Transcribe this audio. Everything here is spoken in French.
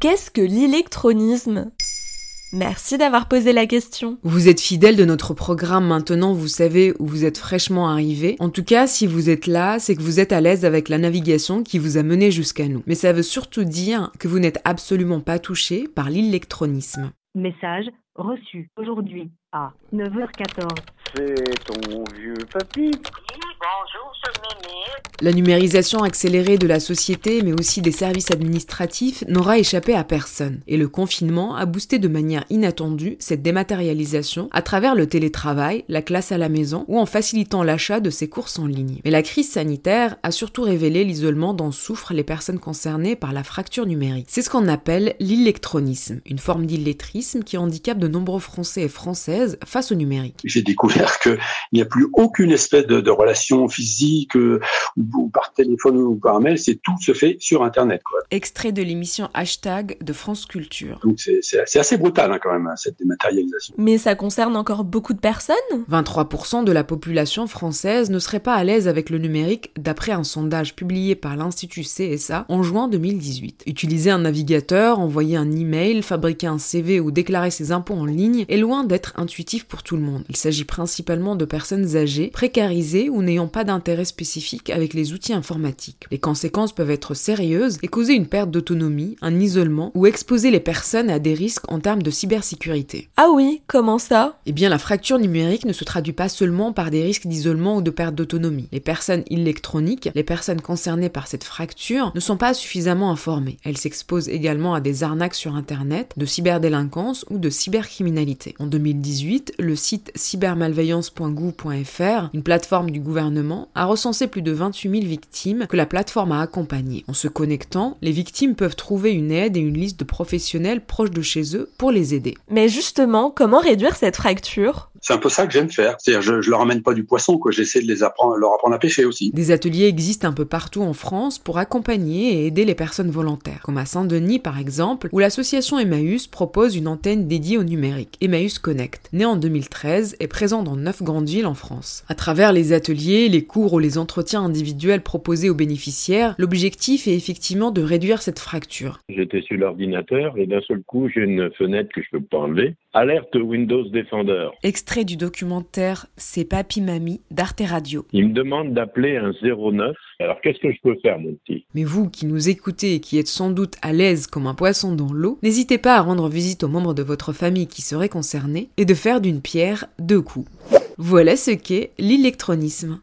Qu'est-ce que l'électronisme? Merci d'avoir posé la question. Vous êtes fidèle de notre programme maintenant, vous savez où vous êtes fraîchement arrivé. En tout cas, si vous êtes là, c'est que vous êtes à l'aise avec la navigation qui vous a mené jusqu'à nous. Mais ça veut surtout dire que vous n'êtes absolument pas touché par l'électronisme. Message reçu aujourd'hui à 9h14. C'est ton vieux papy. La numérisation accélérée de la société, mais aussi des services administratifs, n'aura échappé à personne. Et le confinement a boosté de manière inattendue cette dématérialisation à travers le télétravail, la classe à la maison ou en facilitant l'achat de ses courses en ligne. Mais la crise sanitaire a surtout révélé l'isolement dont souffrent les personnes concernées par la fracture numérique. C'est ce qu'on appelle l'électronisme, une forme d'illettrisme qui handicape de nombreux Français et Françaises face au numérique. J'ai découvert qu'il n'y a plus aucune espèce de, de relation physique euh, ou par téléphone ou par mail, c'est tout se fait sur Internet. Quoi. Extrait de l'émission Hashtag de France Culture. Donc c'est, assez brutal hein, quand même, hein, cette dématérialisation. Mais ça concerne encore beaucoup de personnes? 23% de la population française ne serait pas à l'aise avec le numérique d'après un sondage publié par l'Institut CSA en juin 2018. Utiliser un navigateur, envoyer un email, fabriquer un CV ou déclarer ses impôts en ligne est loin d'être intuitif pour tout le monde. Il s'agit principalement de personnes âgées, précarisées ou n'ayant pas d'intérêt spécifique avec les outils informatiques. Les conséquences peuvent être sérieuses et causer une perte d'autonomie, un isolement ou exposer les personnes à des risques en termes de cybersécurité. Ah oui, comment ça? Eh bien, la fracture numérique ne se traduit pas seulement par des risques d'isolement ou de perte d'autonomie. Les personnes électroniques, les personnes concernées par cette fracture, ne sont pas suffisamment informées. Elles s'exposent également à des arnaques sur Internet, de cyberdélinquance ou de cybercriminalité. En 2018, le site cybermalveillance.gouv.fr, une plateforme du gouvernement, a recensé plus de 28 000 victimes que la plateforme a accompagnées. En se connectant, les victimes peuvent trouver une aide et une liste de professionnels proches de chez eux pour les aider. Mais justement, comment réduire cette fracture? C'est un peu ça que j'aime faire. C'est-à-dire, je, je leur amène pas du poisson, quoi. J'essaie de les apprendre, leur apprendre à pêcher aussi. Des ateliers existent un peu partout en France pour accompagner et aider les personnes volontaires, comme à Saint-Denis par exemple, où l'association Emmaüs propose une antenne dédiée au numérique, Emmaüs Connect, né en 2013 et présent dans 9 grandes villes en France. À travers les ateliers, les cours ou les entretiens individuels proposés aux bénéficiaires, l'objectif est effectivement de réduire cette fracture. J'étais sur l'ordinateur et d'un seul coup, j'ai une fenêtre que je peux pas enlever. Alerte Windows Defender. Extrait du documentaire C'est Papy Mamie d'Arte Radio. Il me demande d'appeler un 09. Alors qu'est-ce que je peux faire, mon petit? Mais vous qui nous écoutez et qui êtes sans doute à l'aise comme un poisson dans l'eau, n'hésitez pas à rendre visite aux membres de votre famille qui seraient concernés et de faire d'une pierre deux coups. Voilà ce qu'est l'électronisme.